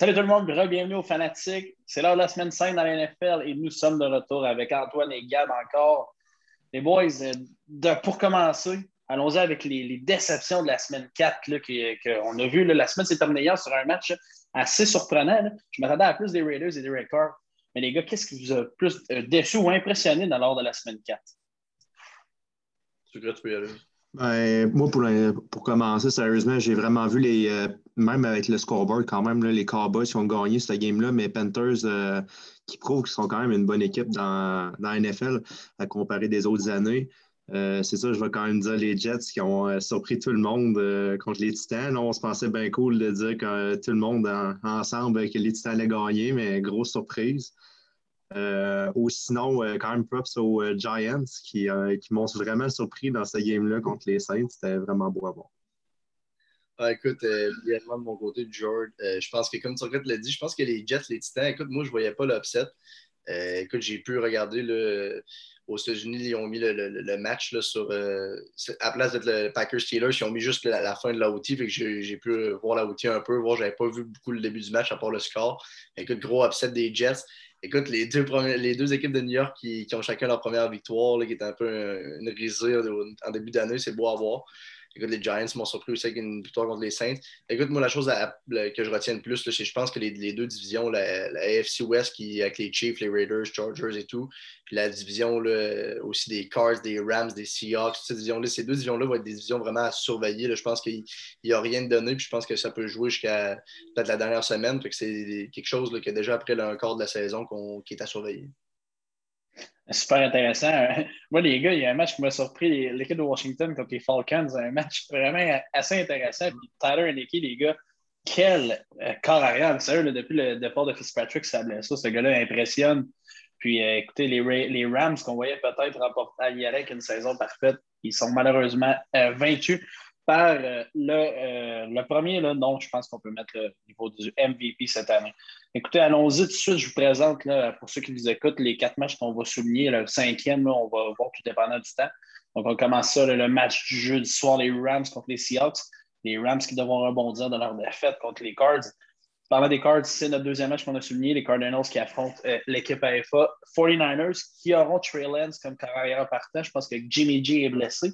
Salut tout le monde, bienvenue aux Fanatiques. C'est l'heure de la semaine 5 dans la NFL et nous sommes de retour avec Antoine et Gab encore. Les boys, euh, pour commencer, allons-y avec les, déceptions de la semaine 4 qu'on a vu. la semaine s'est terminée hier sur un match assez surprenant. Je m'attendais à plus des Raiders et des Records. Mais les gars, qu'est-ce qui vous a plus euh, déçu ou impressionné dans l'ordre de la semaine 4? Tu crois que tu? Ben, moi, pour, pour, commencer, sérieusement, j'ai vraiment vu les. Euh, même avec le scoreboard, quand même, les Cowboys qui ont gagné cette game-là, mais Panthers euh, qui prouvent qu'ils sont quand même une bonne équipe dans, dans la NFL à comparer des autres années. Euh, c'est ça, je vais quand même dire les Jets qui ont surpris tout le monde contre les Titans. on se pensait bien cool de dire que tout le monde ensemble que les Titans allaient gagner, mais grosse surprise. Euh, ou sinon, euh, quand même props aux euh, Giants qui, qui m'ont vraiment surpris dans ce game-là contre les Saints. C'était vraiment beau à voir. Ah, écoute, de mon côté, George, je pense que comme tu l'a dit, je pense que les Jets, les Titans, écoute, moi, je ne voyais pas l'upset. écoute, j'ai pu regarder le, aux États-Unis, ils ont mis le, match là, sur. à place d'être le Packers Steelers, ils ont mis juste la, fin de que j'ai pu voir l'OT un peu, voir, j'avais pas vu beaucoup le début du match à part le score. Écoute, gros upset des Jets. Écoute, les deux, équipes de New York qui, ont chacun leur première victoire, qui est un peu une risée en début d'année, c'est beau à voir. Écoute, les Giants m'ont surpris aussi avec une victoire contre les Saints. Écoute, moi, la chose que je retiens le plus, c'est je pense que les, deux divisions, la, AFC West qui avec les Chiefs, les Raiders, Chargers et tout, puis la division aussi des Cards, des Rams, des Seahawks, ces, divisions ces deux divisions-là vont être des divisions vraiment à surveiller. Je pense qu'il n'y a rien de donné, puis je pense que ça peut jouer jusqu'à peut-être la dernière semaine. c'est quelque chose là, que déjà après le quart de la saison qui est à surveiller. Super intéressant. Moi, les gars, il y a un match qui m'a surpris, l'équipe de Washington contre les Falcons, un match vraiment assez intéressant. Puis Tyler et Nicky, les gars, quel euh, corps arrière. Sérieux, depuis le départ de Fitzpatrick, ça blesse ce gars-là impressionne. Puis euh, écoutez, les, Rams qu'on voyait peut-être remporter à avec une saison parfaite, ils sont malheureusement euh, vaincus par le, le, premier là, je pense qu'on peut mettre au niveau du MVP cette année. Écoutez, allons-y tout de suite. Je vous présente, là, pour ceux qui vous écoutent, les quatre matchs qu'on va souligner. Le cinquième, on va voir tout dépendant du temps. Donc, on commence ça, le match du jeudi soir, les Rams contre les Seahawks. Les Rams qui devront rebondir de leur défaite contre les Cards. Parlant des Cards, c'est notre deuxième match qu'on a souligné, les Cardinals qui affrontent euh, l'équipe AFA. 49ers qui auront Trey Lance comme carrière partant. Je pense que Jimmy G est blessé.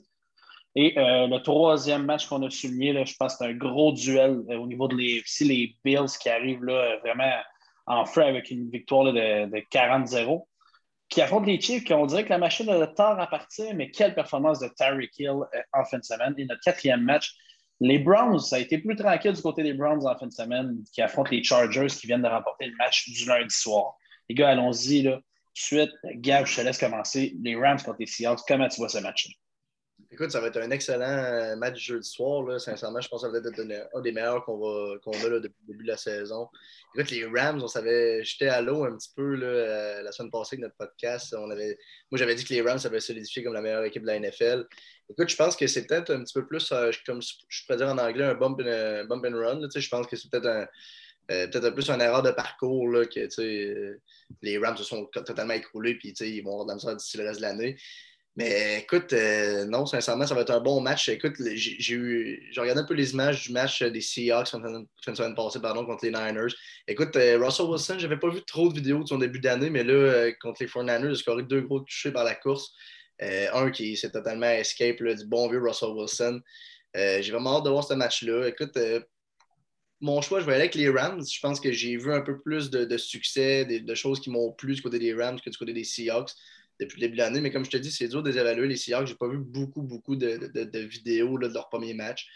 Et euh, le troisième match qu'on a souligné, je pense que c'est un gros duel euh, au niveau de les, les Bills qui arrivent là, vraiment en feu avec une victoire de, 40-0, qui affrontent les Chiefs, qui on dirait que la machine a tard à partir, mais quelle performance de Tyreek Hill euh, en fin de semaine. Et notre quatrième match, les Browns, ça a été plus tranquille du côté des Browns en fin de semaine, qui affrontent les Chargers qui viennent de remporter le match du lundi soir. Les gars, allons-y. Là. Suite, Gab, je te laisse commencer. Les Rams contre les Seahawks, comment tu vois ce match-là? Écoute, ça va être un excellent euh, match jeudi soir. Sincèrement, je pense que ça va être un des meilleurs qu'on a là, depuis le début de la saison. Écoute, les Rams, on savait, j'étais à l'eau un petit peu euh, la semaine passée avec notre podcast. Moi, j'avais dit que les Rams avaient solidifié comme la meilleure équipe de la NFL. Écoute, je pense que c'est peut-être un petit peu plus, euh, comme je pourrais dire en anglais, un bump and, run. je pense que c'est peut-être un. peut-être plus une erreur de parcours que les Rams se sont totalement écroulés puis ils vont avoir de la d'ici le reste de l'année. Mais écoute, euh, non, sincèrement, ça va être un bon match. Écoute, j'ai regardé un peu les images du match des Seahawks fin de semaine passée pardon, contre les Niners. Écoute, euh, Russell Wilson, j'avais pas vu trop de vidéos de son début d'année, mais là, euh, contre les 49ers, il a scoré deux gros touchés par la course. un qui s'est totalement escape du bon vieux Russell Wilson. j'ai vraiment hâte de voir ce match-là. Écoute, mon choix, je vais aller avec les Rams. Je pense que j'ai vu un peu plus de, succès, de, de choses qui m'ont plu du côté des Rams que du côté des Seahawks depuis le début de l'année. Mais comme je te dis, c'est dur de les les Seahawks. Je n'ai pas vu beaucoup, beaucoup de, vidéos de leur premier match.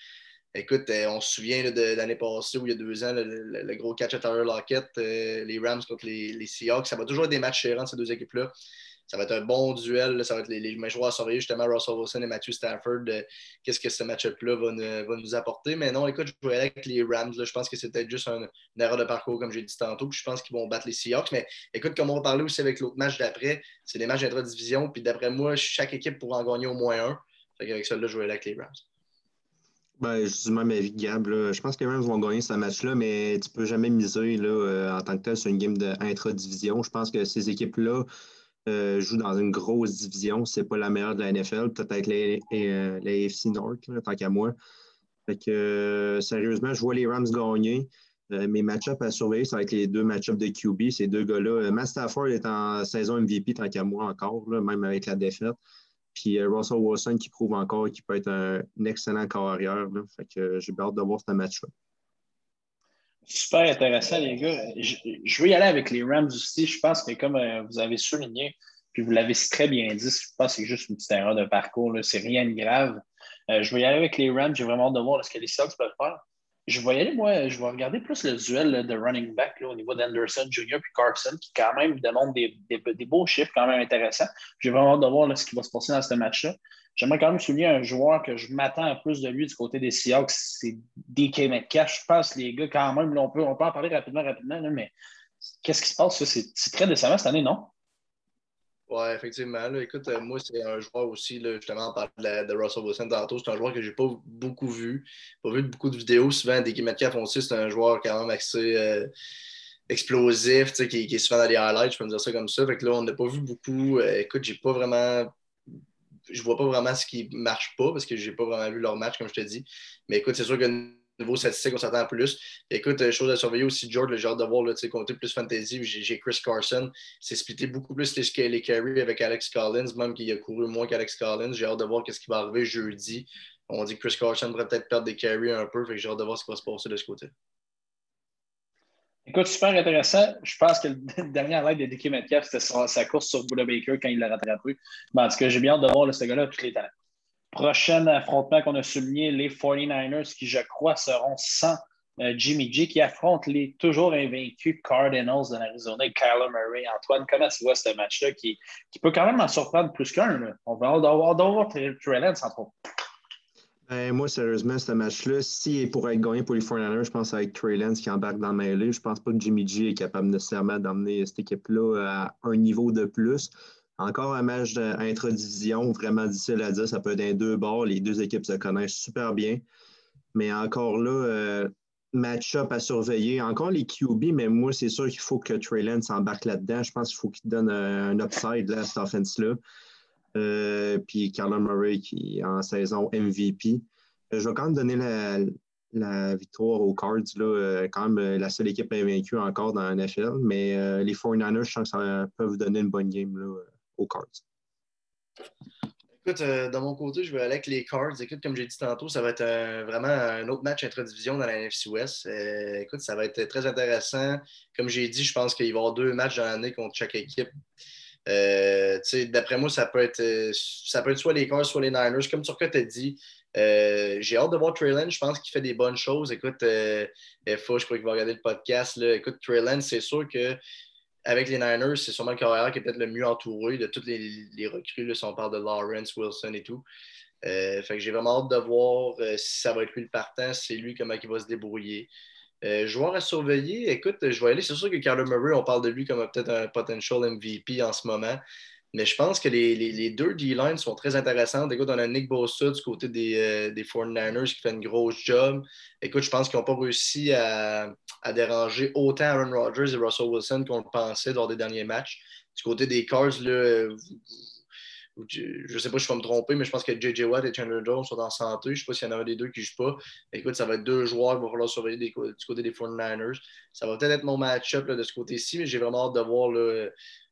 Écoute, euh, on se souvient de, l'année passée où il y a deux ans, le, gros catch à Tyler Lockett, euh, les Rams contre les, les, Seahawks. Ça va toujours être des matchs chérants, ces deux équipes-là ça va être un bon duel. Ça va être les, les joueurs à surveiller, justement, Russell Wilson et Matthew Stafford. Qu'est-ce que ce match-up-là va, nous apporter. Mais non, écoute, je vais aller avec les Rams. Je pense que c'est peut-être juste une erreur de parcours, comme j'ai dit tantôt. je pense qu'ils vont battre les Seahawks. Mais écoute, comme on va parler aussi avec l'autre match d'après, c'est des matchs d'intra-division. Puis d'après moi, chaque équipe pourra en gagner au moins un. avec ça, là, je vais aller avec les Rams. Ben, je suis même Gab. Je pense que les Rams vont gagner ce match-là, mais tu peux jamais miser là, euh, en tant que tel sur une game d'intra-division. Je pense que ces équipes-là, euh, joue dans une grosse division. C'est pas la meilleure de la NFL, peut-être les, les, AFC North, tant qu'à moi. Fait que, euh, sérieusement, je vois les Rams gagner. Euh, mes match-ups à surveiller, ça va être les deux match-ups de QB, ces deux gars-là. Euh, Matt Stafford est en saison MVP tant qu'à moi encore, même avec la défaite. Puis euh, Russell Wilson qui prouve encore qu'il peut être un, excellent carrière. Fait que j'ai hâte de voir ce match-là. Super intéressant, les gars. Je, je, veux y aller avec les Rams aussi. Je pense que, comme vous avez souligné, puis vous l'avez très bien dit, je pense que c'est juste une petite erreur de parcours. C'est rien de grave. je veux y aller avec les Rams. J'ai vraiment hâte de voir ce que les Celtics peuvent faire je vais y aller, moi, je vais regarder plus le duel de running back au niveau d'Anderson Jr. puis Carson, qui quand même démontre des, des, beaux chiffres quand même intéressants. J'ai vraiment hâte de voir ce qui va se passer dans ce match-là. J'aimerais quand même souligner un joueur que je m'attends à plus de lui du côté des Seahawks, c'est DK Metcalf. Je pense les gars, quand même, on, peut, on peut en parler rapidement, rapidement, mais qu'est-ce qui se passe? C'est très décevant cette année, non? Oui, effectivement. écoute, euh, moi, c'est un joueur aussi, justement, on parlait de, Russell Wilson tantôt. C'est un joueur que je n'ai pas beaucoup vu. Pas vu beaucoup de vidéos. Souvent, des Metcalf aussi, c'est un joueur quand même assez euh, explosif, qui, qui, est souvent dans les highlights, je peux me dire ça comme ça. Fait que là, on n'a pas vu beaucoup. Euh, écoute, j'ai pas vraiment. Je vois pas vraiment ce qui marche pas parce que j'ai pas vraiment vu leur match, comme je te dis. Mais écoute, c'est sûr que niveau statistique, on s'attend plus. écoute, euh, chose à surveiller aussi, George, le genre de voir, sais, compter plus fantasy. J'ai Chris Carson. C'est splitté beaucoup plus les, les carries avec Alex Collins, même qu'il a couru moins qu'Alex Collins. J'ai hâte de voir ce qui va arriver jeudi. On dit que Chris Carson devrait peut-être perdre des carries un peu. Fait que j'ai hâte de voir ce qui va se passer de ce côté. Écoute, super intéressant. Je pense que le dernier live de Dickie Metcalf, c'était sa, course sur Buda Baker quand il l'a rattrapé. Mais en tout cas, j'ai bien hâte de voir ce gars-là tous les talents. Prochain affrontement qu'on a souligné, les 49ers qui, je crois, seront sans euh, Jimmy G, qui affrontent les toujours invaincus Cardinals de l'Arizona Kyler Murray. Antoine, comment tu vois ce match-là qui, peut quand même en surprendre plus qu'un? On va avoir Trey Lance, entre autres. Ben, moi, sérieusement, ce match-là, s'il est pour être gagné pour les 49ers, je pense avec Trey Lance qui embarque dans le mêlée. Je pense pas que Jimmy G est capable nécessairement d'emmener cette équipe-là à un niveau de plus. Encore un match d'intra-division, vraiment difficile à dire. Ça peut être un deux bords. Les deux équipes se connaissent super bien. Mais encore là, euh, match-up à surveiller. Encore les QB, mais moi, c'est sûr qu'il faut que Trey Lance s'embarque là-dedans. Je pense qu'il faut qu'il donne un, upside là, à cette offense-là. Euh, puis Carla Murray qui est en saison MVP. Euh, je vais quand même donner la, victoire aux Cards. Là, quand même la seule équipe invaincue encore dans la NFL. Mais les 49ers, je pense que ça peut vous donner une bonne game. Là aux Cards? Écoute, euh, de mon côté, je vais aller avec les Cards. Écoute, comme j'ai dit tantôt, ça va être vraiment un autre match intra-division dans la NFC West. Euh, écoute, ça va être très intéressant. Comme j'ai dit, je pense qu'il va y avoir deux matchs dans l'année contre chaque équipe. Euh, d'après moi, ça peut, être, ça peut être soit les Cards, soit les Niners. Comme Turca t'a dit, j'ai hâte de voir Trey Je pense qu'il fait des bonnes choses. Écoute, FA, je crois qu'il va regarder le podcast. Là. Écoute, Trey c'est sûr que avec les Niners, c'est sûrement le carrière qui est peut-être le mieux entouré de toutes les, recrues, si on parle de Lawrence, Wilson et tout. Euh, fait que j'ai vraiment hâte de voir euh, si ça va être lui le partant, si c'est lui comment il va se débrouiller. Euh, joueur à surveiller, écoute, je vais aller, c'est sûr que Carlo Murray, on parle de lui comme peut-être un potential MVP en ce moment. Mais je pense que les, deux D-lines sont très intéressantes. Écoute, on a Nick Bosa du côté des, euh, des 49ers qui fait une grosse job. Écoute, je pense qu'ils n'ont pas réussi à, déranger autant Aaron Rodgers et Russell Wilson qu'on le pensait lors des derniers matchs. Du côté des Cars, je ne sais pas si je vais me tromper, mais je pense que J.J. Watt et Chandler Jones sont en santé. Je ne sais pas s'il y en a un des deux qui ne joue pas. Écoute, ça va être deux joueurs qu'il va falloir surveiller du côté des 49ers. Ça va peut-être être mon match-up de ce côté-ci, mais j'ai vraiment hâte de voir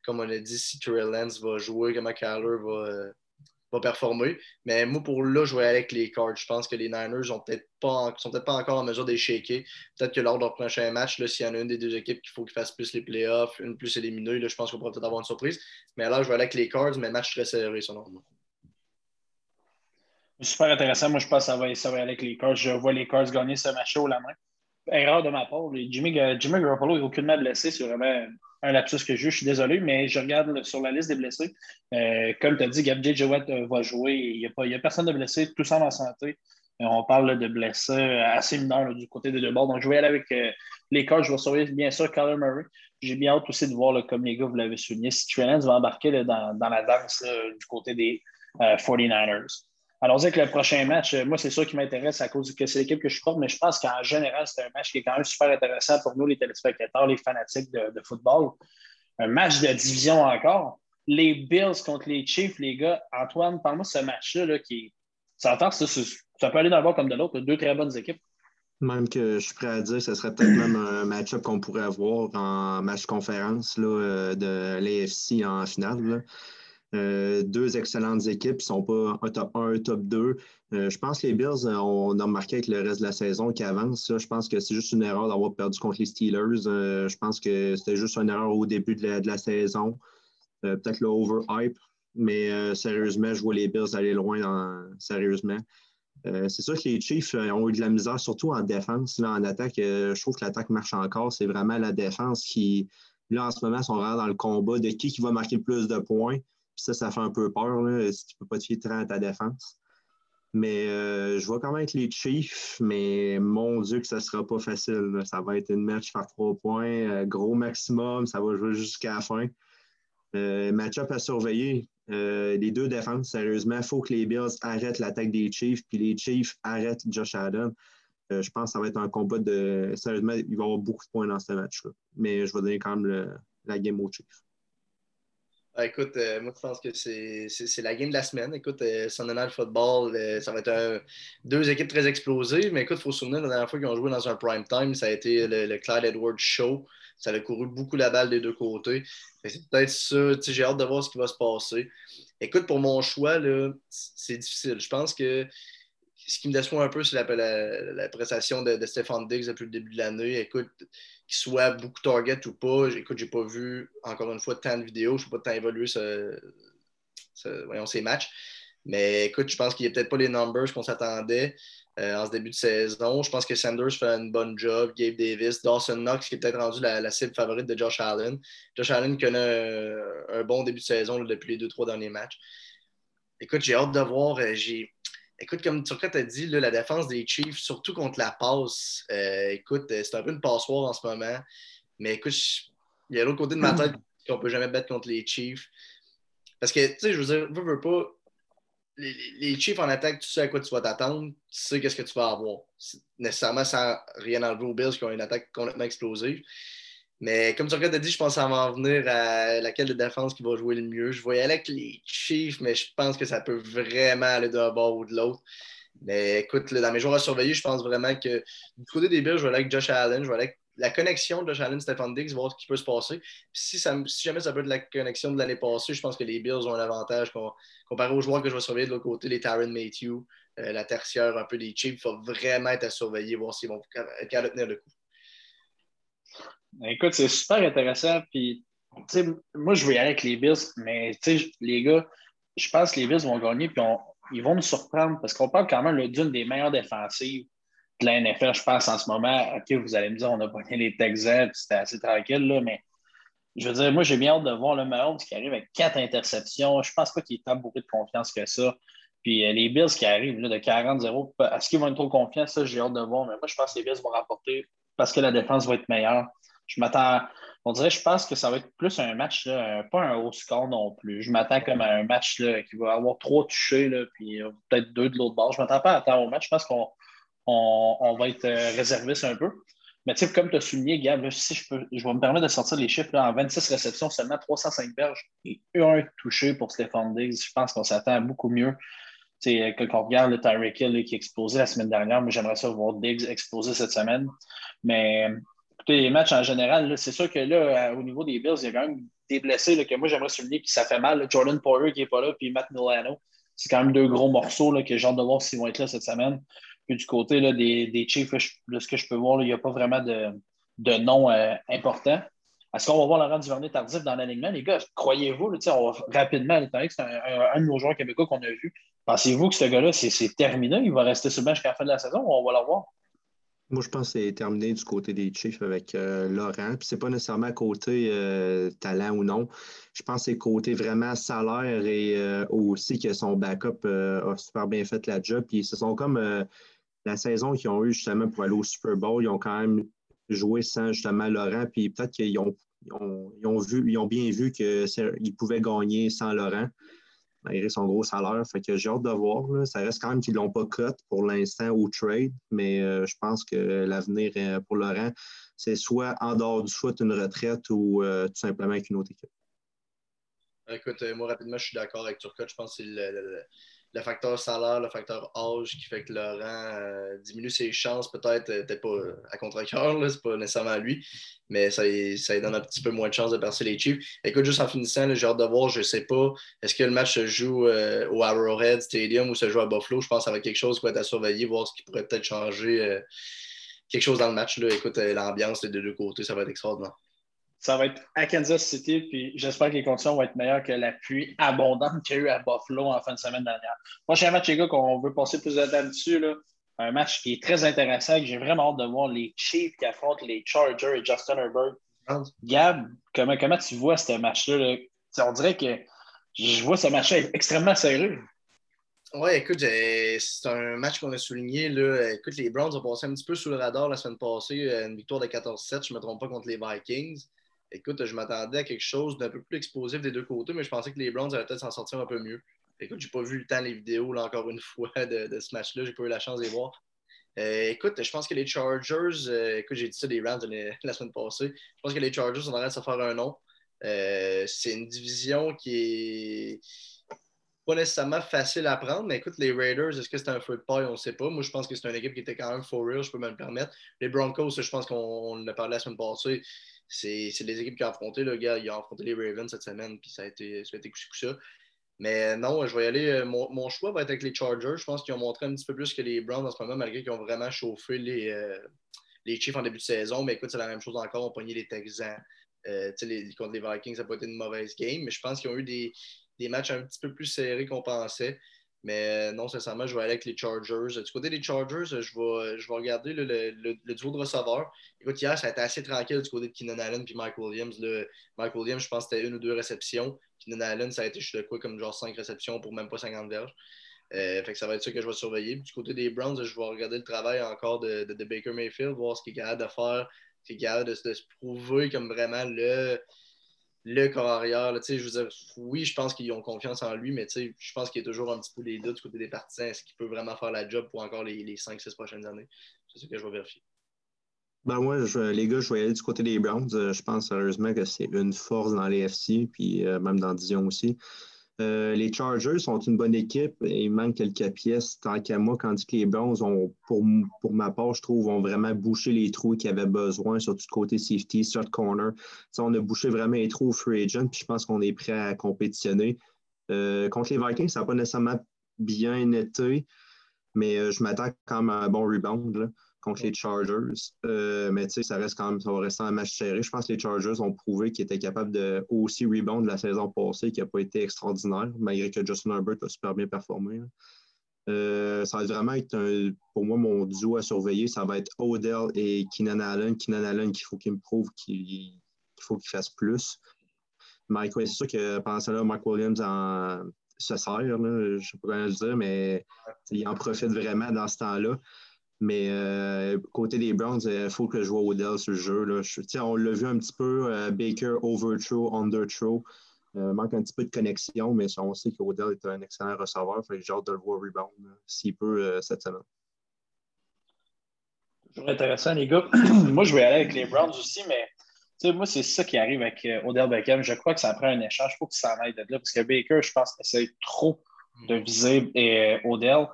comme on a dit, si Trey Lance va jouer, comment Kyler va, euh, va performer. Mais moi, pour là, je vais aller avec les Cards. Je pense que les Niners pas, sont peut-être pas encore en mesure de les shaker. Peut-être que lors de leur prochain match, s'il y en a une des deux équipes qu'il faut qu'ils fassent plus les playoffs, une plus éliminée, là, je pense qu'on pourra peut-être avoir une surprise. Mais là, je vais aller avec les Cards, mais match très serré, selon moi. Super intéressant. Moi, je pense que ça va, ça va aller avec les Cards. Je vois les Cards gagner ce match au la main. Erreur de ma part. Jimmy, Jimmy Garoppolo est aucunement blessé. C'est vraiment un lapsus que je, je suis désolé, mais je regarde sur la liste des blessés. Euh, comme tu as dit, Gabriel Jowett euh, va jouer. Il n'y a, a, personne de blessé, tout semble en santé. Euh, on parle de blessés assez mineurs du côté des deux bords. Donc, je vais aller avec les cas. Je vais surveiller bien sûr Kyler Murray. J'ai bien hâte aussi de voir, comme les gars, vous l'avez souligné, si va embarquer dans, la danse du côté des 49ers. Allons-y avec le prochain match. Euh, moi, c'est sûr qui m'intéresse à cause que c'est l'équipe que je porte, mais je pense qu'en général, c'est un match qui est quand même super intéressant pour nous, les téléspectateurs, les fanatiques de, football. Un match de division encore. Les Bills contre les Chiefs, les gars. Antoine, parle-moi de ce match-là qui ça, ça, ça peut aller d'un bord comme de l'autre. Deux très bonnes équipes. Même que je suis prêt à dire ce serait peut-être même un match-up qu'on pourrait avoir en match conférence là, euh, de l'AFC en finale. Euh, deux excellentes équipes, sont pas un top 1, un top 2. Euh, je pense que les Bills, on a remarqué avec le reste de la saison qui avance. Je pense que c'est juste une erreur d'avoir perdu contre les Steelers. je pense que c'était juste une erreur au début de la, saison. peut-être le overhype. Mais sérieusement, je vois les Bills aller loin sérieusement. Euh, c'est sûr que les Chiefs euh, ont eu de la misère, surtout en défense. Là, en attaque, euh, je trouve que l'attaque marche encore. C'est vraiment la défense qui, là, en ce moment, sont vraiment dans le combat de qui, qui va marquer le plus de points. Puis ça, ça fait un peu peur là, si tu ne peux pas te fier à ta défense. Mais je vois quand même les Chiefs, mais mon Dieu que ça ne sera pas facile. Ça va être une match par trois points, gros maximum, ça va jouer jusqu'à la fin. match-up à surveiller. Euh, les deux défenses, sérieusement, il faut que les Bills arrêtent l'attaque des Chiefs, puis les Chiefs arrêtent Josh Allen. Euh, je pense que ça va être un combat de. Sérieusement, il va y avoir beaucoup de points dans ce match-là. Mais je vais donner quand même la game aux Chiefs. Ah, écoute, euh, moi, je pense que c'est la game de la semaine. Écoute, Sunday Night Football, ça va être deux équipes très explosives. Mais écoute, il faut se souvenir, la dernière fois qu'ils ont joué dans un prime time, ça a été le Clyde Edwards Show. Ça a couru beaucoup la balle des deux côtés. C'est peut-être ça. J'ai hâte de voir ce qui va se passer. Écoute, pour mon choix, c'est difficile. Je pense que ce qui me déçoit un peu, c'est la, prestation de, de Stéphane Diggs depuis le début de l'année. Écoute, qu'il soit beaucoup target ou pas, écoute, j'ai pas vu, encore une fois, tant de vidéos. Je ne sais pas tant évoluer ces matchs. Mais écoute, je pense qu'il n'y a peut-être pas les numbers qu'on s'attendait. Euh, en ce début de saison. Je pense que Sanders fait un bon job, Gabe Davis, Dawson Knox qui est peut-être rendu la, cible favorite de Josh Allen. Josh Allen connaît un, bon début de saison depuis les deux, trois derniers matchs. Écoute, j'ai hâte de voir. Euh, écoute, comme Turcotte a dit, la défense des Chiefs, surtout contre la passe, euh, écoute, c'est un peu une passoire en ce moment. Mais écoute, il y a l'autre côté de ma tête qu'on ne peut jamais battre contre les Chiefs. Parce que, tu sais, je veux dire, veux, veux pas, les, Chiefs en attaque, tu sais à quoi tu vas t'attendre, tu sais qu'est-ce que tu vas avoir. Nécessairement sans rien enlever aux Bills qui ont une attaque complètement explosive. Mais comme tu regardes, dit, je pense que ça va en venir à laquelle de défense qui va jouer le mieux. Je voyais avec les Chiefs, mais je pense que ça peut vraiment aller d'un bord ou de l'autre. Mais écoute, dans mes jours à surveiller, je pense vraiment que du côté des Bills, je vais aller avec Josh Allen, je vais aller avec la connexion de Josh Allen, Stephon Diggs, voir ce qui peut se passer. si, jamais ça peut être la connexion de l'année passée, je pense que les Bills ont un avantage comparé aux joueurs que je vais surveiller de l'autre côté, les Tyron Matthew, euh, la tertiaire un peu des Chiefs. Il faut vraiment être à surveiller, voir s'ils vont être capables tenir le coup. Écoute, c'est super intéressant. Puis, moi, je vais y aller avec les Bills, mais les gars, je pense que les Bills vont gagner, puis ils vont nous surprendre parce qu'on parle quand même d'une des meilleures défensives de la NFL, je pense, en ce moment. OK, vous allez me dire, on a pas les Texans, c'était assez tranquille, là, mais je veux dire, moi, j'ai bien hâte de voir le Mahomes qui arrive avec quatre interceptions. Je pense pas qu'il est tant beaucoup de confiance que ça. Puis euh, les Bills qui arrivent là, de 40-0, est-ce qu'ils vont être trop confiants? Ça, j'ai hâte de voir. Mais moi, je pense que les Bills vont rapporter parce que la défense va être meilleure. Je m'attends. On dirait, je pense que ça va être plus un match, là, pas un haut score non plus. Je m'attends comme à un match là, qui va avoir trois touchés, là, puis euh, peut-être deux de l'autre bord. Je ne m'attends pas à attendre au match. Je pense qu'on on, va être euh, réserviste un peu. Mais tu comme tu as souligné, Gab, si je, peux, je vais me permettre de sortir les chiffres en 26 réceptions, seulement 305 berges et un touché pour Stéphane Diggs. Je pense qu'on s'attend à beaucoup mieux. sais, quand on regarde le Tyreek Hill qui a explosé la semaine dernière, moi j'aimerais ça voir Diggs exploser cette semaine. Mais les matchs en général, c'est sûr que là, au niveau des Bills, il y a quand même des blessés que moi j'aimerais souligner, puis ça fait mal. Jordan Poirier qui n'est pas là, puis Matt Milano. C'est quand même deux gros morceaux là, que j'ai hâte de voir s'ils vont être là cette semaine du côté des, des, Chiefs, de ce que je peux voir, il n'y a pas vraiment de, de nom euh, important. Est-ce qu'on va voir Laurent Duvernay tardif dans l'alignement? Les gars, croyez-vous, on va rapidement, c'est un, de nos joueurs québécois qu'on a vu. Pensez-vous que ce gars-là, c'est terminé? Il va rester sur le jusqu'à la fin de la saison ou on va le voir? Moi, je pense que c'est terminé du côté des Chiefs avec euh, Laurent. Puis c'est pas nécessairement côté euh, talent ou non. Je pense que c'est côté vraiment salaire et aussi que son backup a super bien fait la job. Puis ils se sont comme la saison qu'ils ont eue justement pour aller au Super Bowl, ils ont quand même joué sans justement Laurent, puis peut-être qu'ils ont, ont, vu, ils ont bien vu qu'ils pouvaient gagner sans Laurent, malgré son gros salaire. Fait que j'ai hâte de voir. Ça reste quand même qu'ils ne l'ont pas cut pour l'instant au trade, mais euh, je pense que l'avenir euh, pour Laurent, c'est soit en dehors du foot une retraite ou euh, tout simplement avec une autre équipe. Écoute, moi rapidement, je suis d'accord avec Turcotte. Je pense que c'est le le facteur salaire, le facteur âge qui fait que Laurent euh, diminue ses chances, peut-être, euh, peut-être pas à contre-cœur, c'est pas nécessairement lui, mais ça, ça lui donne un petit peu moins de chances de percer les Chiefs. Écoute, juste en finissant, j'ai hâte de voir, je sais pas, est-ce que le match se joue euh, au Arrowhead Stadium ou se joue à Buffalo? Je pense que ça va être quelque chose qui va être à surveiller, voir ce qui pourrait peut-être changer quelque chose dans le match. Là. Écoute, l'ambiance des deux côtés, ça va être extraordinaire ça va être à Kansas City, puis j'espère que les conditions vont être meilleures que la pluie abondante qu'il y a eu à Buffalo en fin de semaine dernière. Prochain match, les gars, qu'on veut passer plus de temps dessus, là, un match qui est très intéressant, que j'ai vraiment hâte de voir les Chiefs qui affrontent les Chargers et Justin Herbert. Gab, comment, comment tu vois ce match-là? On dirait que je vois ce match-là extrêmement sérieux. Oui, écoute, c'est un match qu'on a souligné. Là. Écoute, les Browns ont passé un petit peu sous le radar la semaine passée, une victoire de 14-7, je ne me trompe pas, contre les Vikings. Écoute, je m'attendais à quelque chose d'un peu plus explosif des deux côtés, mais je pensais que les Browns allaient peut-être s'en sortir un peu mieux. Écoute, j'ai pas vu le temps les vidéos, là, encore une fois, de, ce match-là. J'ai pas eu la chance de les voir. Euh, écoute, je pense que les Chargers, euh, écoute, j'ai dit ça des Rams la semaine passée. Je pense que les Chargers sont en train de se faire un nom. Euh, c'est une division qui est pas nécessairement facile à prendre, mais écoute, les Raiders, est-ce que c'est un feu de paille? On ne sait pas. Moi, je pense que c'est une équipe qui était quand même for real, je peux me le permettre. Les Broncos, je pense qu'on a parlé la semaine passée c'est les équipes qui ont affronté. Le gars, il a affronté les Ravens cette semaine, puis ça a été, ça a été ça. Mais non, je vais y aller. Euh, mon, choix va être avec les Chargers. Je pense qu'ils ont montré un petit peu plus que les Browns en ce moment, malgré qu'ils ont vraiment chauffé les, euh, les Chiefs en début de saison. Mais écoute, c'est la même chose encore. On pogné les Texans. Euh, contre les Vikings, ça n'a pas été une mauvaise game. Mais je pense qu'ils ont eu des, des matchs un petit peu plus serrés qu'on pensait. Mais non, sincèrement, je vais aller avec les Chargers. Du côté des Chargers, je vais, je vais regarder le, le, duo de receveurs. Écoute, hier, ça a été assez tranquille du côté de Keenan Allen et Mike Williams. Mike Williams, je pense que c'était une ou deux réceptions. Keenan Allen, ça a été, je sais quoi, comme genre cinq réceptions pour même pas 50 verges. Euh, fait que ça va être ça que je vais surveiller. du côté des Browns, je vais regarder le travail encore de, de, Baker Mayfield, voir ce qu'il est capable de faire, ce qu'il est capable de, se prouver comme vraiment le, le corps arrière. je oui, je pense qu'ils ont confiance en lui, mais je pense qu'il y a toujours un petit peu des doutes du côté des partisans. Est-ce qu'il peut vraiment faire la job pour encore les, les 5-6 prochaines années? C'est ce que je vais vérifier. Ben moi, les gars, je vais aller du côté des Browns. Euh, je pense sérieusement que c'est une force dans les FC, puis euh, même dans Dion aussi. Euh, les Chargers sont une bonne équipe et il manque quelques pièces, tant qu'à moi, quand que les Browns, ont, pour, pour ma part, je trouve, ont vraiment bouché les trous qu'ils avaient besoin, sur du côté safety, sur corner. on a bouché vraiment les trous au free agent, puis je pense qu'on est prêt à compétitionner. Euh, contre les Vikings, ça n'a pas nécessairement bien été, mais euh, je m'attends quand même à un bon rebound. Là contre les Chargers. Euh, mais tu sais, ça reste quand même, ça va rester un match serré. Je pense que les Chargers ont prouvé qu'ils étaient capables de aussi rebound la saison passée, qui n'a pas été extraordinaire, malgré que Justin Herbert a super bien performé. Euh, ça va vraiment être, pour moi, mon duo à surveiller. Ça va être Odell et Keenan Allen. Keenan Allen, qu'il faut qu'il me prouve qu'il faut qu'il fasse plus. Mike, c'est sûr que pendant ça, là, Mike Williams en, se sert, je ne sais pas comment le dire, mais il en profite vraiment dans ce temps-là. Mais euh, côté des Browns, il euh, faut que je vois Odell sur le jeu. Là. on l'a vu un petit peu, euh, Baker, overthrow, underthrow. manque un petit peu de connexion, mais on sait qu'Odell est un excellent receveur. J'ai hâte de le voir rebound s'il peut cette semaine. Toujours intéressant, les gars. moi, je vais aller avec les Browns aussi, mais moi, c'est ça qui arrive avec Odell Beckham. Je crois que ça prend un échange. Il faut qu'il s'en aille de là parce que Baker, je pense, essaie trop de viser et Odell.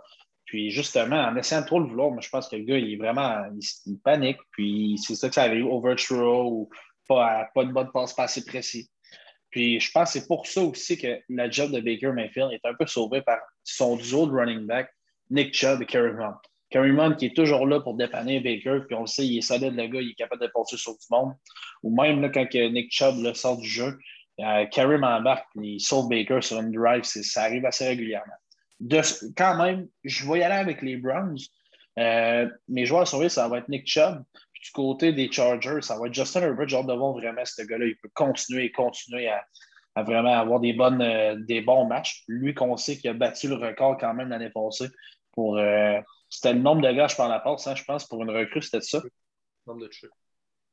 Puis justement, en essayant de trop le vouloir, je pense que le gars, il est vraiment il, panique. Puis c'est ça que ça arrive, overthrow ou pas, pas de bonne passe pas assez précis. Puis je pense que c'est pour ça aussi que la job de Baker Mayfield est un peu sauvé par son duo de running back, Nick Chubb et Kerry Hunt. Kerry Hunt qui est toujours là pour dépanner Baker, puis on le sait, il est solide, le gars, il est capable de passer sur du monde. Ou même là, quand Nick Chubb sort du jeu, euh, Kerry embarque, il sauve Baker sur une drive, ça arrive assez régulièrement quand même, je vais y aller avec les Browns. Euh, mes joueurs à surveiller, ça va être Nick Chubb. du côté des Chargers, ça va être Justin Herbert. J'ai hâte de voir vraiment ce gars-là. Il peut continuer et continuer à, vraiment avoir des, bonnes, euh, des bons matchs. Lui qu'on sait qu'il a battu le record quand même l'année passée. Pour, euh, c'était le nombre de gars par la passe, hein, je pense, pour une recrue, c'était ça? Nombre de touchés.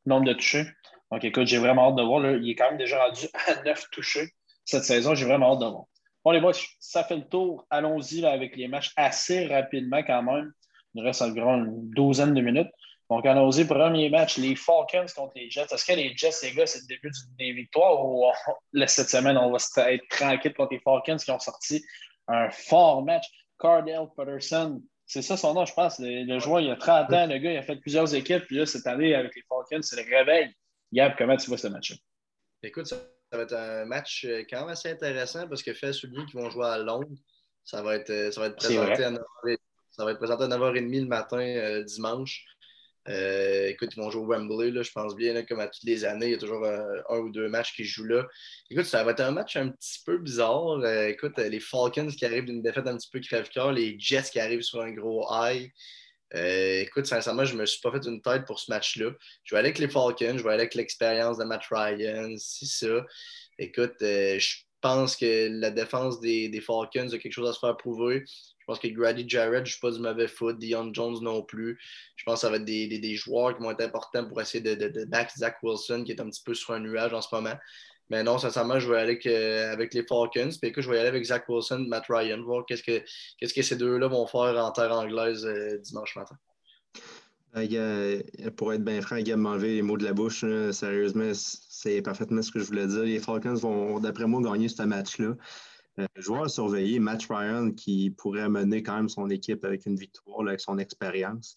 Nombre de touchés. Donc, écoute, j'ai vraiment hâte de voir. il est quand même déjà rendu à 9 touchés cette saison. J'ai vraiment hâte de voir. Bon, les boys, ça fait le tour. Allons-y avec les matchs assez rapidement quand même. Il reste environ une douzaine de minutes. Donc, allons-y. Premier match, les Falcons contre les Jets. Est-ce que les Jets, les gars, c'est le début des victoires ou cette semaine, on va être tranquille contre les Falcons qui ont sorti un fort match? Cardell Patterson, c'est ça son nom, je pense. Le, joueur, il a 30 ans, le gars, il a fait plusieurs équipes. Puis là, cette année, avec les Falcons, c'est le réveil. Gab, comment tu vois ce match-là? Écoute, ça, va être un match euh, quand même assez intéressant parce que fait souligner qu'ils vont jouer à Londres. Ça va être, euh, ça va être présenté à 9h, ça va être présenté à 9h30 le matin euh, dimanche. Euh, écoute, ils vont jouer au Wembley, là, je pense bien, comme à toutes les années, il y a toujours un, ou deux matchs qui jouent là. Écoute, ça va être un match un petit peu bizarre. Euh, écoute, les Falcons qui arrivent d'une défaite un petit peu crève-cœur, les Jets qui arrivent sur un gros high. Euh, écoute, sincèrement, je ne me suis pas fait une tête pour ce match-là. Je vais aller avec les Falcons, je vais aller avec l'expérience de Matt Ryan, si ça. Écoute, je pense que la défense des, Falcons a quelque chose à se faire prouver. Je pense que Grady Jarrett ne joue pas du mauvais foot, Dion Jones non plus. Je pense que ça va être des, des, joueurs qui vont être importants pour essayer de, de, back Zach Wilson, qui est un petit peu sur un nuage en ce moment. Mais non, sincèrement, je vais aller avec, euh, les Falcons. Puis écoute, je vais aller avec Zach Wilson, Matt Ryan, voir qu'est-ce que, que ces deux-là vont faire en terre anglaise euh, dimanche matin. Euh, pour être bien franc, il m'a enlevé les mots de la bouche. Sérieusement, c'est parfaitement ce que je voulais dire. Les Falcons vont, d'après moi, gagner ce match-là. Joueur à surveiller, Matt Ryan, qui pourrait mener quand même son équipe avec une victoire, avec son expérience.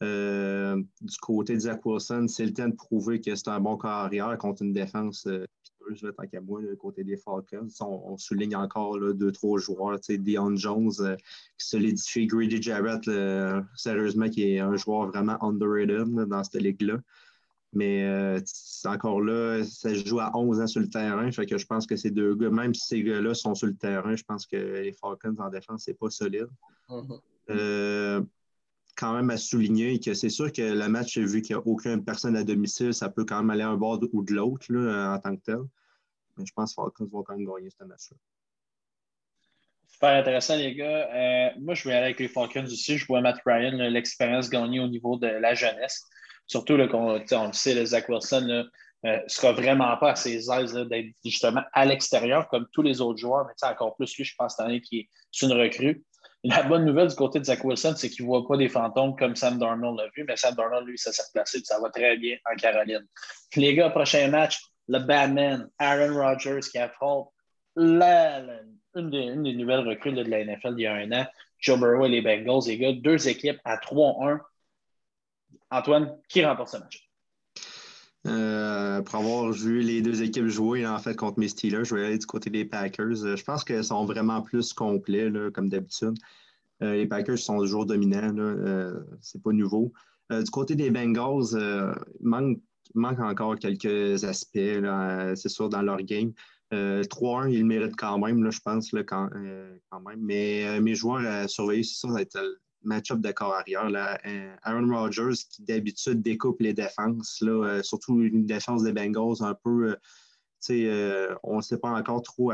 Du côté de Zach Wilson, c'est le temps de prouver que c'est un bon carrière contre une défense euh, tant qu'à moi, du côté des Falcons. On, souligne encore là, deux, trois joueurs. Dion Jones euh, qui solidifie Grady Jarrett, sérieusement, qui est un joueur vraiment underrated dans cette ligue-là. Mais euh, encore là, ça se joue à 11 ans sur le terrain. Fait que je pense que ces deux gars, même si ces gars-là sont sur le terrain, je pense que les Falcons en défense, c'est pas solide. Mm-hmm. Euh, quand même à souligner que c'est sûr que le match, vu qu'il n'y a aucune personne à domicile, ça peut quand même aller un bord ou de l'autre en tant que tel. Mais je pense que vont quand même gagner ce match-là. Super intéressant, les gars. Euh, moi, je vais aller avec les Falcons aussi. Je vois Matt Ryan, l'expérience gagnée au niveau de la jeunesse. Surtout, on, on, le sait, Zach Wilson ne euh, sera vraiment pas à ses aises d'être justement à l'extérieur comme tous les autres joueurs, mais encore plus lui, je pense, cette année, qui est une recrue. La bonne nouvelle du côté de Zach Wilson, c'est qu'il ne voit pas des fantômes comme Sam Darnold l'a vu, mais Sam Darnold, lui, ça s'est replacé ça va très bien en Caroline. les gars, prochain match, le Batman, Aaron Rodgers qui affronte la, une, des, nouvelles recrues de la NFL il y a un an, Joe Burrow et les Bengals. Les gars, deux équipes à 3-1 Antoine, qui remporte ce match? Euh, pour avoir vu les deux équipes jouer en fait contre mes Steelers, je vais aller du côté des Packers. Euh, je pense qu'elles sont vraiment plus complets, comme d'habitude. Euh, les Packers sont toujours dominants, Ce c'est pas nouveau. du côté des Bengals, il manque, manque, encore quelques aspects, c'est sûr, dans leur game. 3-1, ils le méritent quand même, je pense, quand, même. Mais mes joueurs à surveiller, c'est ça, ça va être match-up de corps arrière. Là. Euh, Aaron Rodgers, qui d'habitude découpe les défenses, là, euh, surtout une défense des Bengals un peu. Euh, on ne sait pas encore trop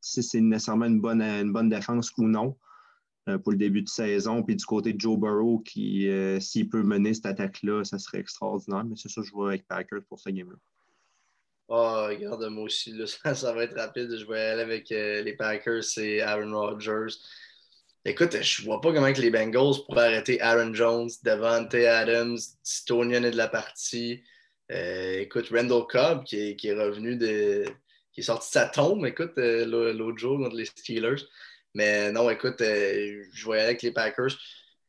si c'est nécessairement une bonne, une bonne défense ou non pour le début de saison. Puis du côté de Joe Burrow, qui, s'il peut mener cette attaque-là, ça serait extraordinaire. Mais c'est ça, je vois avec Packers pour ce game-là. Oh, regarde, moi aussi, ça, ça, va être rapide. Je vais aller avec les Packers, c'est Aaron Rodgers. Écoute, je vois pas comment les Bengals pourraient arrêter Aaron Jones, Devante Adams, Stonian est de la partie. Euh, écoute, Randall Cobb qui est, revenu de. qui est sorti de sa tombe, écoute, euh, l'autre jour contre les Steelers. Mais non, écoute, euh, je voyais avec les Packers.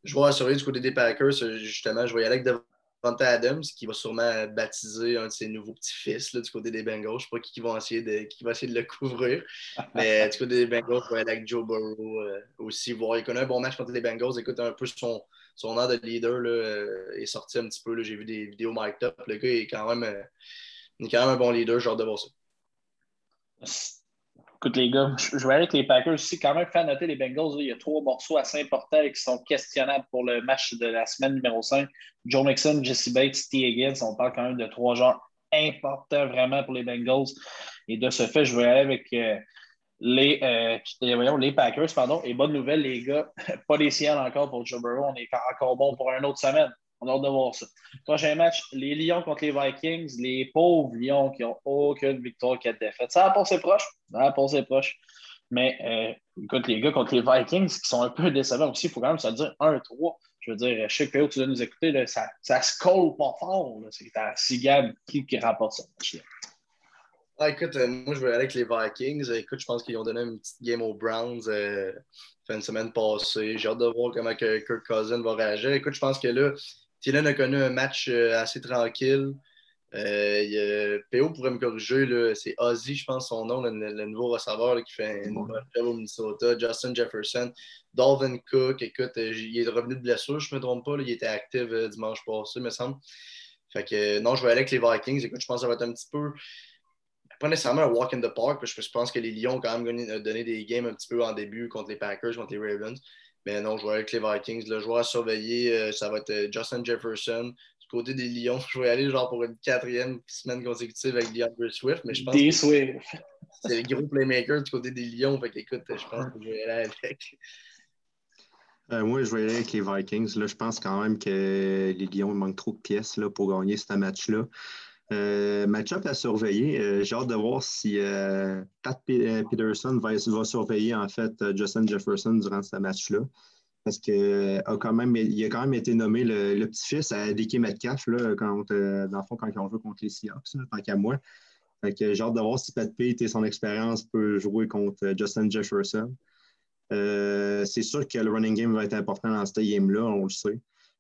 Je vois surveiller du côté des Packers, justement, je voyais avec Devante Adams, qui va sûrement baptiser un de ses nouveaux petits-fils du côté des Bengals. Je ne sais pas qui, va essayer de, qui va essayer de le couvrir. Mais du côté des Bengals, je vais aller avec Joe Burrow euh, aussi. Voir. Il connaît un bon match contre les Bengals. Écoute, un peu son, son air de leader là, euh, est sorti un petit peu. J'ai vu des vidéos mic'd up. Le gars est quand même, euh, est quand même un bon leader. J'ai hâte de voir ça. Écoute, les gars, je vais aller avec les Packers aussi. Quand même, faire noter les Bengals, il y a trois morceaux assez importants qui sont questionnables pour le match de la semaine numéro 5. Joe Mixon, Jesse Bates, T. Higgins. On parle quand même de trois joueurs importants vraiment pour les Bengals. Et de ce fait, je vais aller avec euh, les, euh, les Packers. Pardon. Et bonne nouvelle, les gars, pas les ciels encore pour Joe Burrow. On est encore bon pour une autre semaine. On a hâte de voir ça. Prochain match, les Lions contre les Vikings. Les pauvres Lions qui n'ont aucune victoire, quatre défaites. Ça a passé proche. Ça a passé proche. Mais euh, écoute, les gars contre les Vikings qui sont un peu décevants aussi, il faut quand même se dire 1-3. Je veux dire, je sais que tu dois nous écouter, ça, ça se colle pas fort. C'est à Sigab qui, qui rapporte ça. Ah, écoute, euh, moi, je vais aller avec les Vikings. Écoute, je pense qu'ils ont donné une petite game aux Browns euh, fin de semaine passée. J'ai hâte de voir comment que Kirk Cousin va réagir. Écoute, je pense que là, Thielen a connu un match euh, assez tranquille. Euh, PO pourrait me corriger, c'est Ozzy, je pense, son nom, le, nouveau receveur qui fait une bonne job au Minnesota. Justin Jefferson, Dalvin Cook, écoute, il est revenu de blessure, je ne me trompe pas, il était actif dimanche passé, me semble. Fait que non, je vais aller avec les Vikings. Écoute, je pense que ça va être un petit peu pas nécessairement un walk in the park, parce que je pense que les Lions ont quand même euh, donné des games un petit peu en début contre les Packers, contre les Ravens. Mais non, je vais avec les Vikings. Le joueur à surveiller, euh, ça va être euh, Justin Jefferson. Du côté des Lions, je vais aller genre pour une quatrième semaine consécutive avec DeAndre Swift. Mais je pense que c'est le gros playmaker du côté des Lions. Fait écoute, je pense que je vais aller avec. moi, je vais aller avec les Vikings. Là, je pense quand même que les Lions manquent trop de pièces là, pour gagner ce match-là. Euh, match-up à surveiller. Euh, j'ai hâte de voir si euh, Pat Peterson va, surveiller en fait Justin Jefferson durant ce match-là. Parce qu'il a quand même, été nommé le, petit-fils à Dicky Metcalf là, quand, dans le fond, quand ils ont joué contre les Seahawks, tant qu'à moi. j'ai hâte de voir si Pat Pete et son expérience peut jouer contre Justin Jefferson. c'est sûr que le running game va être important dans ce game-là, on le sait.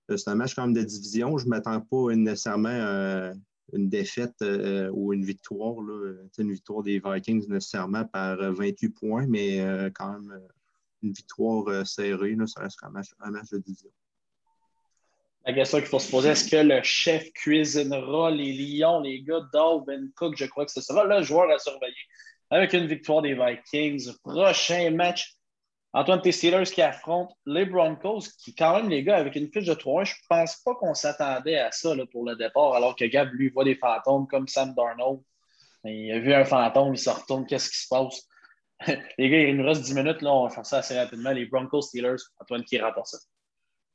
C'est un match quand même de division. Je ne m'attends pas nécessairement une défaite euh, ou une victoire, là, une victoire des Vikings nécessairement par 28 euh, points, mais euh, quand même une victoire serrée, là, ça reste un match, un match de division. La question qu'il faut se poser, est-ce que le chef cuisinera les Lions, les gars d'Alvin Cook? Je crois que ce sera le joueur à surveiller avec une victoire des Vikings. Prochain match, Antoine, tes Steelers qui affrontent les Broncos, qui, quand même, les gars, avec une fiche de 3 je pense pas qu'on s'attendait à ça pour le départ, alors que Gab, lui, voit des fantômes comme Sam Darnold. Il a vu un fantôme, il se retourne, qu'est-ce qui se passe? les gars, il nous reste 10 minutes, là, on va faire ça assez rapidement. Les Broncos Steelers, Antoine qui rapporte ça?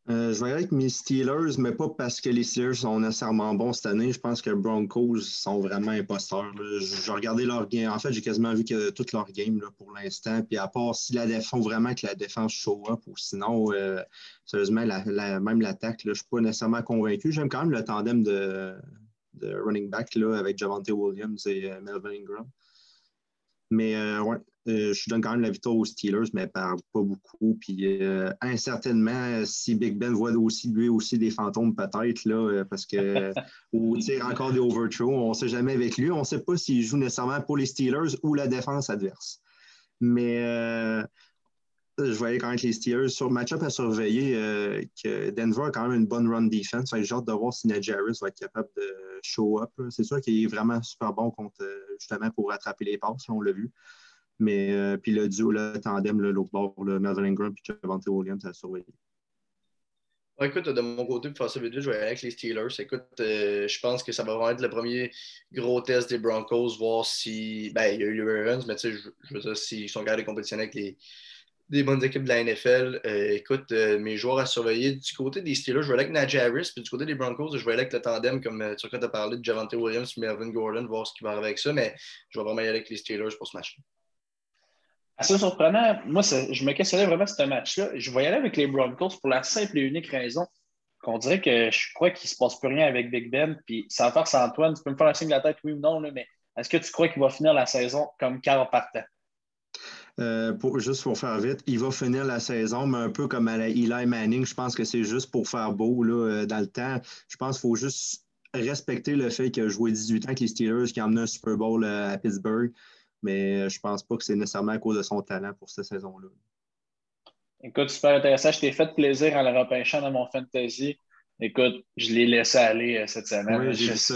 Euh, je vais avec mes Steelers, mais pas parce que les Steelers sont nécessairement bons cette année. Je pense que Broncos sont vraiment imposteurs. J'ai regardé leur game. En fait, j'ai quasiment vu que toute leur game pour l'instant. Puis à part si la défense, vraiment que la défense show up ou sinon, euh, sérieusement, même l'attaque, je ne suis pas nécessairement convaincu. J'aime quand même le tandem de, running back avec Javante Williams et euh, Melvin Ingram. Mais ouais, euh, je donne quand même la victoire aux Steelers, mais par pas beaucoup. Puis euh, incertainement, si Big Ben voit aussi lui aussi des fantômes peut-être, là, euh, parce que ou encore des overthrows, on ne sait jamais avec lui. On ne sait pas s'il joue nécessairement pour les Steelers ou la défense adverse. Mais je voyais quand même les Steelers. Sur le match-up à surveiller, que Denver a quand même une bonne run defense. J'ai hâte de voir si Ned Jarvis va être capable de show up. C'est sûr qu'il est vraiment super bon contre justement pour rattraper les passes, on l'a vu. Mais euh, puis le duo, le tandem, l'autre bord, le Melvin Ingram et Javante Williams, ça a surveillé. écoute, de mon côté, pour faire ça vite, je vais aller avec les Steelers. Écoute, euh, je pense que ça va vraiment être le premier gros test des Broncos, voir si. Ben, il y a eu les Ravens, mais tu sais, je, veux dire, s'ils sont capables de compétitionner avec les, des bonnes équipes de la NFL. Euh, écoute, mes joueurs à surveiller. Du côté des Steelers, je vais aller avec Najee Harris, puis du côté des Broncos, je vais aller avec le tandem, comme tu as parlé de Javante Williams, Melvin Gordon, voir ce qui va arriver avec ça, mais je vais vraiment y aller avec les Steelers pour ce match. Assez surprenant. Moi, je me questionnais vraiment ce match-là. Je vais y aller avec les Broncos pour la simple et unique raison qu'on dirait que je crois qu'il ne se passe plus rien avec Big Ben. Puis sans faire Antoine, tu peux me faire un signe de la tête, oui ou non, mais est-ce que tu crois qu'il va finir la saison comme quart partant? Euh, pour, juste pour faire vite, il va finir la saison, mais un peu comme à la Eli Manning. Je pense que c'est juste pour faire beau là, euh, dans le temps. Je pense qu'il faut juste respecter le fait qu'il a joué 18 ans avec les Steelers, qui a emmené un Super Bowl euh, à Pittsburgh mais euh, je ne pense pas que c'est nécessairement à cause de son talent pour cette saison-là. Écoute, super intéressant. Je t'ai fait plaisir en le repêchant dans mon fantasy. Écoute, je l'ai laissé aller euh, cette semaine. Oui, j'ai ça.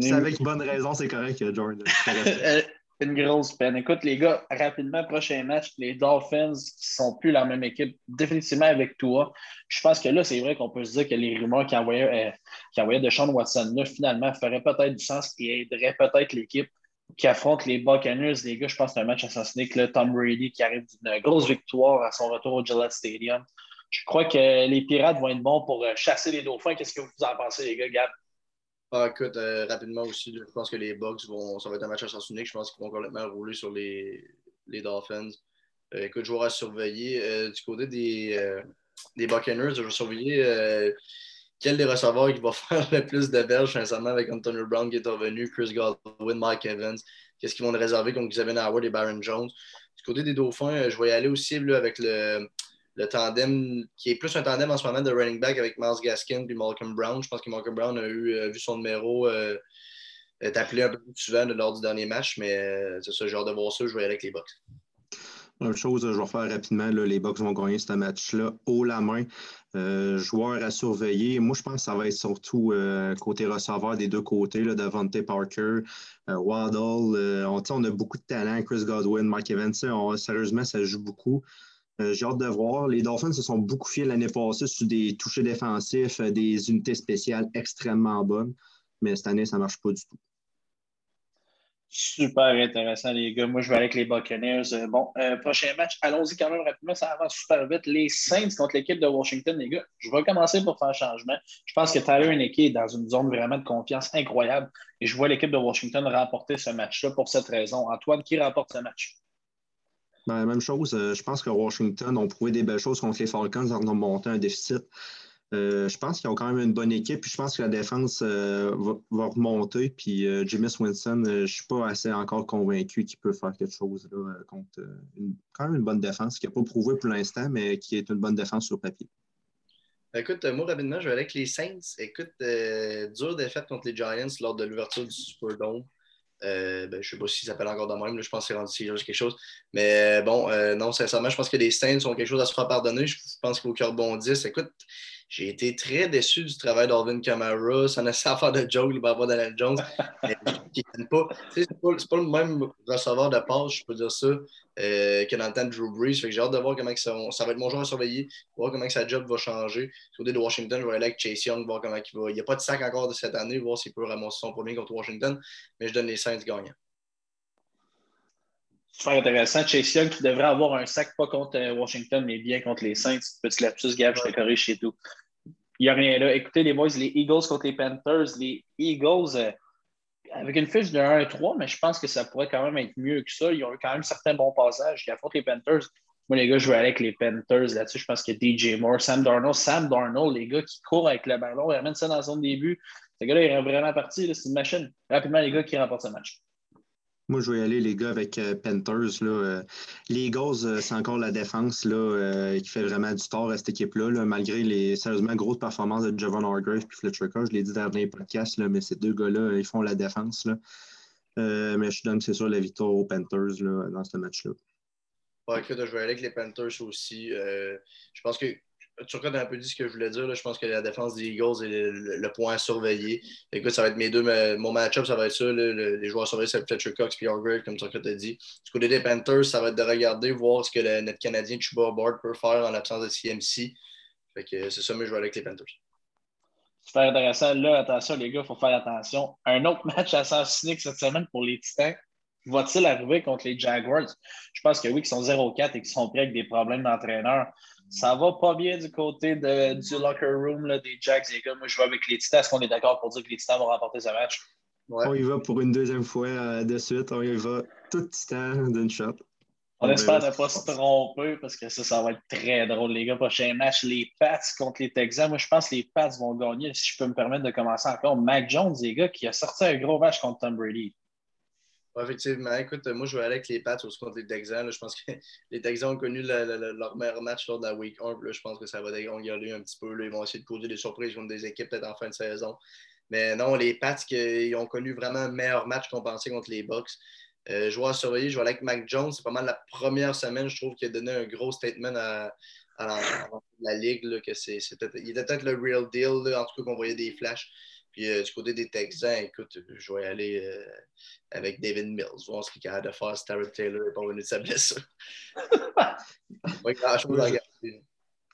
C'est avec bonne raison, c'est correct, Jordan. une grosse peine. Écoute, les gars, rapidement, prochain match, les Dolphins qui ne sont plus la même équipe, définitivement avec toi. Je pense que là, c'est vrai qu'on peut se dire que les rumeurs qui envoyaient, euh, qui envoyaient de Sean Watson, là, finalement, feraient peut-être du sens et aideraient peut-être l'équipe qui affronte les Buccaneers. Les gars, je pense que c'est un match assassiné que Tom Brady qui arrive d'une grosse victoire à son retour au Gillette Stadium. Je crois que les Pirates vont être bons pour euh, chasser les Dauphins. Qu'est-ce que vous en pensez, les gars, Gab? Ah, écoute, euh, rapidement aussi, je pense que les Bucks vont. Ça va être un match à unique. Je pense qu'ils vont complètement rouler sur les, les Dolphins. Euh, écoute, joueur à surveiller. du côté des, des Buccaneers, je vais surveiller quel des receveurs qui va faire le plus de verges, sincèrement, avec Antonio Brown qui est revenu, Chris Godwin, Mike Evans. Qu'est-ce qu'ils vont réserver contre Xavier Howard et Baron Jones? Du côté des Dauphins, je vais y aller aussi avec le, tandem, qui est plus un tandem en ce moment de running back avec Miles Gaskin et Malcolm Brown. Je pense que Malcolm Brown a eu, euh, vu son numéro euh, appelé un peu plus souvent lors du dernier match, mais euh, c'est ça, genre de voir ça, je vais aller avec les Bucks. Une chose, je vais faire rapidement. les Bucks vont gagner ce match-là haut la main. joueur à surveiller. Moi, je pense que ça va être surtout côté receveur des deux côtés, là, Devontae Parker, Waddle. On, on, a beaucoup de talent. Chris Godwin, Mike Evans. sérieusement, ça joue beaucoup. Euh, j'ai hâte de voir. Les Dolphins se sont beaucoup fiés l'année passée sur des touchés défensifs, euh, des unités spéciales extrêmement bonnes, mais cette année, ça ne marche pas du tout. Super intéressant, les gars. Moi, je vais avec les Buccaneers. Euh, bon, prochain match, allons-y quand même rapidement, ça avance super vite. Les Saints contre l'équipe de Washington, les gars. Je vais commencer pour faire un changement. Je pense que Tyler Nicky est dans une zone vraiment de confiance incroyable et je vois l'équipe de Washington remporter ce match-là pour cette raison. Antoine, qui remporte ce match? Ben, même chose. Euh, je pense que Washington ont prouvé des belles choses contre les Falcons en ont monté un déficit. Euh, je pense qu'ils ont quand même une bonne équipe. Puis je pense que la défense euh, va, remonter. Puis Jameis Winston, je ne suis pas assez encore convaincu qu'il peut faire quelque chose contre quand même une bonne défense qui n'a pas prouvé pour l'instant, mais qui est une bonne défense sur papier. Écoute, moi, rapidement, je vais avec les Saints. Écoute, dure défaite contre les Giants lors de l'ouverture du Superdome. Euh, ben, je ne sais pas s'il s'appelle encore de même. je pense que c'est rendu quelque chose. Mais euh, bon, euh, non, sincèrement, je pense que les Saints ont quelque chose à se faire pardonner. Je pense qu'il faut qu'ils. Écoute, j'ai été très déçu du travail d'Alvin Kamara. Ça n'a pas à faire de joke rapport à Daniel Jones. C'est pas, pas, le même receveur de passe, je peux dire ça, euh, que dans le temps de Drew Brees. J'ai hâte de voir comment ça, ça, va être mon joueur à surveiller, voir comment sa job va changer. Du côté de Washington, je vais aller avec Chase Young, voir comment il va. Il n'y a pas de sac encore de cette année, voir s'il peut ramasser son premier contre Washington. Mais je donne les Saints gagnants. Super intéressant. Chase Young qui devrait avoir un sac pas contre euh, Washington, mais bien contre les Saints. Petit lapsus, Gab, je te corrige chez tout. Il n'y a rien là. Écoutez, les boys, les Eagles contre les Panthers. Les Eagles, euh, avec une fiche de 1-3, mais je pense que ça pourrait quand même être mieux que ça. Ils ont eu quand même certains bons passages qui affrontent les Panthers. Moi, les gars, je vais aller avec les Panthers là-dessus. Je pense que DJ Moore, Sam Darnold, Sam Darnold, les gars qui courent avec le ballon, ils ramènent ça dans son début. Ces gars-là, ils sont vraiment partis. C'est une machine. Rapidement, les gars qui remportent ce match. Moi, je vais y aller, les gars, avec euh, Panthers. Là, euh, les Eagles, euh, c'est encore la défense là, qui fait vraiment du tort à cette équipe-là, malgré les sérieusement grosses performances de Javon Hargrave et Fletcher Coach. Je l'ai dit dans les podcasts, là, mais ces deux gars-là, ils font la défense. Là. mais je donne, c'est sûr, la victoire aux Panthers là, dans ce match-là. Écoute, je vais aller avec les Panthers aussi. je pense que tu as un peu dit ce que je voulais dire. Je pense que la défense des Eagles est le, point à surveiller. Écoute, ça va être mes deux. Mon match-up, ça va être ça. les joueurs à surveiller, c'est Fletcher Cox et Hargrave, comme tu as dit. Du côté des Panthers, ça va être de regarder, voir ce que le net canadien Chuba Board peut faire en l'absence de CMC. Fait que c'est ça, mais je vais avec les Panthers. Super intéressant. Là, attention, les gars, il faut faire attention. Un autre match assassiné cette semaine pour les Titans. Va-t-il arriver contre les Jaguars? Je pense que oui, qu'ils sont 0-4 et qu'ils sont prêts avec des problèmes d'entraîneur. Ça va pas bien du côté de, du locker room là, des Jacks, les gars. Moi, je vais avec les Titans. Est-ce qu'on est d'accord pour dire que les Titans vont remporter ce match? On y va pour une deuxième fois euh, de suite. On y va tout Titan d'une shot. On, espère ne pas se tromper parce que ça, ça va être très drôle, les gars. Prochain match, les Pats contre les Texans. Moi, je pense que les Pats vont gagner. Si je peux me permettre de commencer encore, Mac Jones, les gars, qui a sorti un gros match contre Tom Brady effectivement. Écoute, moi, je vais aller avec les Pats au contre les Texans. je pense que les Texans ont connu leur meilleur match lors de la Week 1. je pense que ça va dégonguer un petit peu. Ils vont essayer de poser des surprises contre des équipes peut-être en fin de saison. Mais non, les Pats, ils ont connu vraiment un meilleur match qu'on pensait contre les Bucks. Euh, je vais surveiller, je vais aller avec Mac Jones. C'est pas mal la première semaine, je trouve, qu'il a donné un gros statement à, la, Ligue. que c'est, il était peut-être le real deal, en tout cas qu'on voyait des flashs. Puis euh, du côté des Texans, écoute, je vais aller euh, avec David Mills, voir ce qu'il est capable de faire si Taylor n'est pas venu de sa blessure.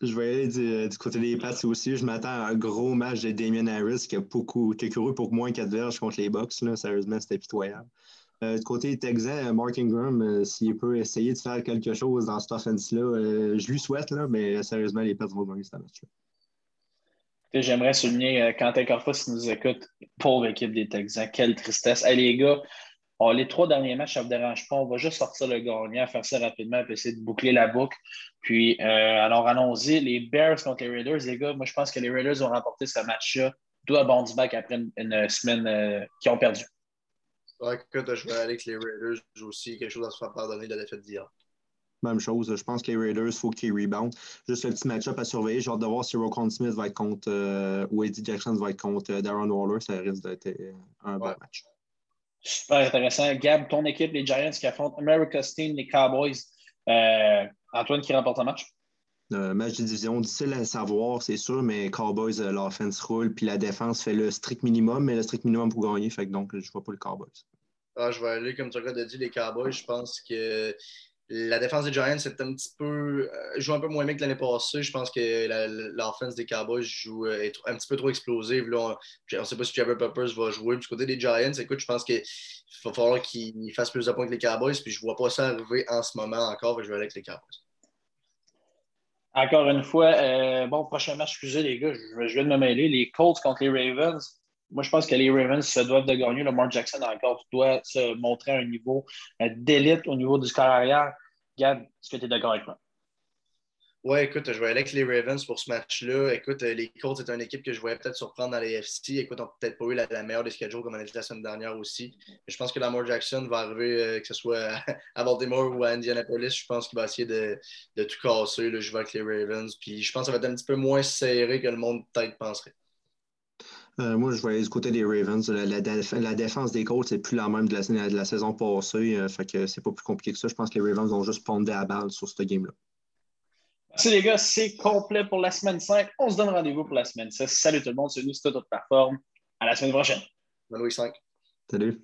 Je vais aller du, côté des Pats aussi. Je m'attends à un gros match de Damien Harris qui a, beaucoup, qui couru pour moins 4 verges contre les Bucks. Là. Sérieusement, c'était pitoyable. Euh, du côté des Texans, Mark Ingram, s'il peut essayer de faire quelque chose dans cette offense-là, je lui souhaite, là, mais sérieusement, les Pats vont gagner ce match-là. J'aimerais souligner euh, Quentin Corfus qui nous écoute. Pauvre équipe des Texans. Quelle tristesse. Hey, les gars, les trois derniers matchs, ça ne me dérange pas. On va juste sortir le gagnant, faire ça rapidement, puis essayer de boucler la boucle. Puis, euh, alors, allons-y. Les Bears contre les Raiders, les gars, moi, je pense que les Raiders ont remporté ce match-là. À bounce back après une, semaine euh, qu'ils ont perdu. Ouais, écoute, je vais aller avec les Raiders aussi. Quelque chose à se faire pardonner de la défaite d'hier. Même chose. Je pense que les Raiders, il faut qu'ils rebound. Juste un petit match-up à surveiller. J'ai hâte de voir si Rokon Smith va être contre euh, ou Eddie Jackson va être contre euh, Darren Waller. Ça risque d'être euh, un bon match. Super intéressant. Gab, ton équipe, les Giants qui affrontent America's Team, les Cowboys. Antoine qui remporte un match? match de division, difficile à savoir, c'est sûr, mais Cowboys, l'offense roule, puis la défense fait le strict minimum, mais le strict minimum pour gagner, fait que donc je ne vois pas le Cowboys. Ah, je vais aller, comme tu as dit, les Cowboys. Je pense que la défense des Giants un petit peu. Euh, joue un peu moins bien que l'année passée. Je pense que l'offense des Cowboys joue, euh, est un petit peu trop explosive. on ne sait pas si Trevor Peppers va jouer. Du côté des Giants, écoute, je pense qu'il va falloir qu'ils fassent plus de points que les Cowboys. Puis je ne vois pas ça arriver en ce moment encore. Je vais aller avec les Cowboys. Encore une fois, euh, bon, prochain match, excusez les gars, je, je, viens de me mêler. Les Colts contre les Ravens. Moi, je pense que les Ravens se doivent de gagner. Le Mark Jackson encore doit se montrer à un niveau euh, d'élite au niveau du score arrière. Gab, est-ce que tu es d'accord avec moi? Oui, écoute, je vais aller avec les Ravens pour ce match-là. Écoute, euh, les Colts, c'est une équipe que je voyais peut-être surprendre dans les FC. Écoute, on n'a peut-être pas eu la, meilleure des schedules comme on a dit la semaine dernière aussi. Je pense que Lamar Jackson va arriver, euh, que ce soit à Baltimore ou à Indianapolis. Je pense qu'il va essayer de, tout casser. je vais avec les Ravens. Puis je pense que ça va être un petit peu moins serré que le monde peut-être penserait. Euh, moi, je vais du côté des Ravens. La, défense des Colts, c'est plus la même de la, saison passée. Euh, fait que c'est pas plus compliqué que ça. Je pense que les Ravens vont juste pondé à balle sur ce game-là. Merci les gars, c'est complet pour la semaine 5. On se donne rendez-vous pour la semaine 6. Salut tout le monde, c'est nous, c'est toute plateforme. À la semaine prochaine. Bonne 5. Salut.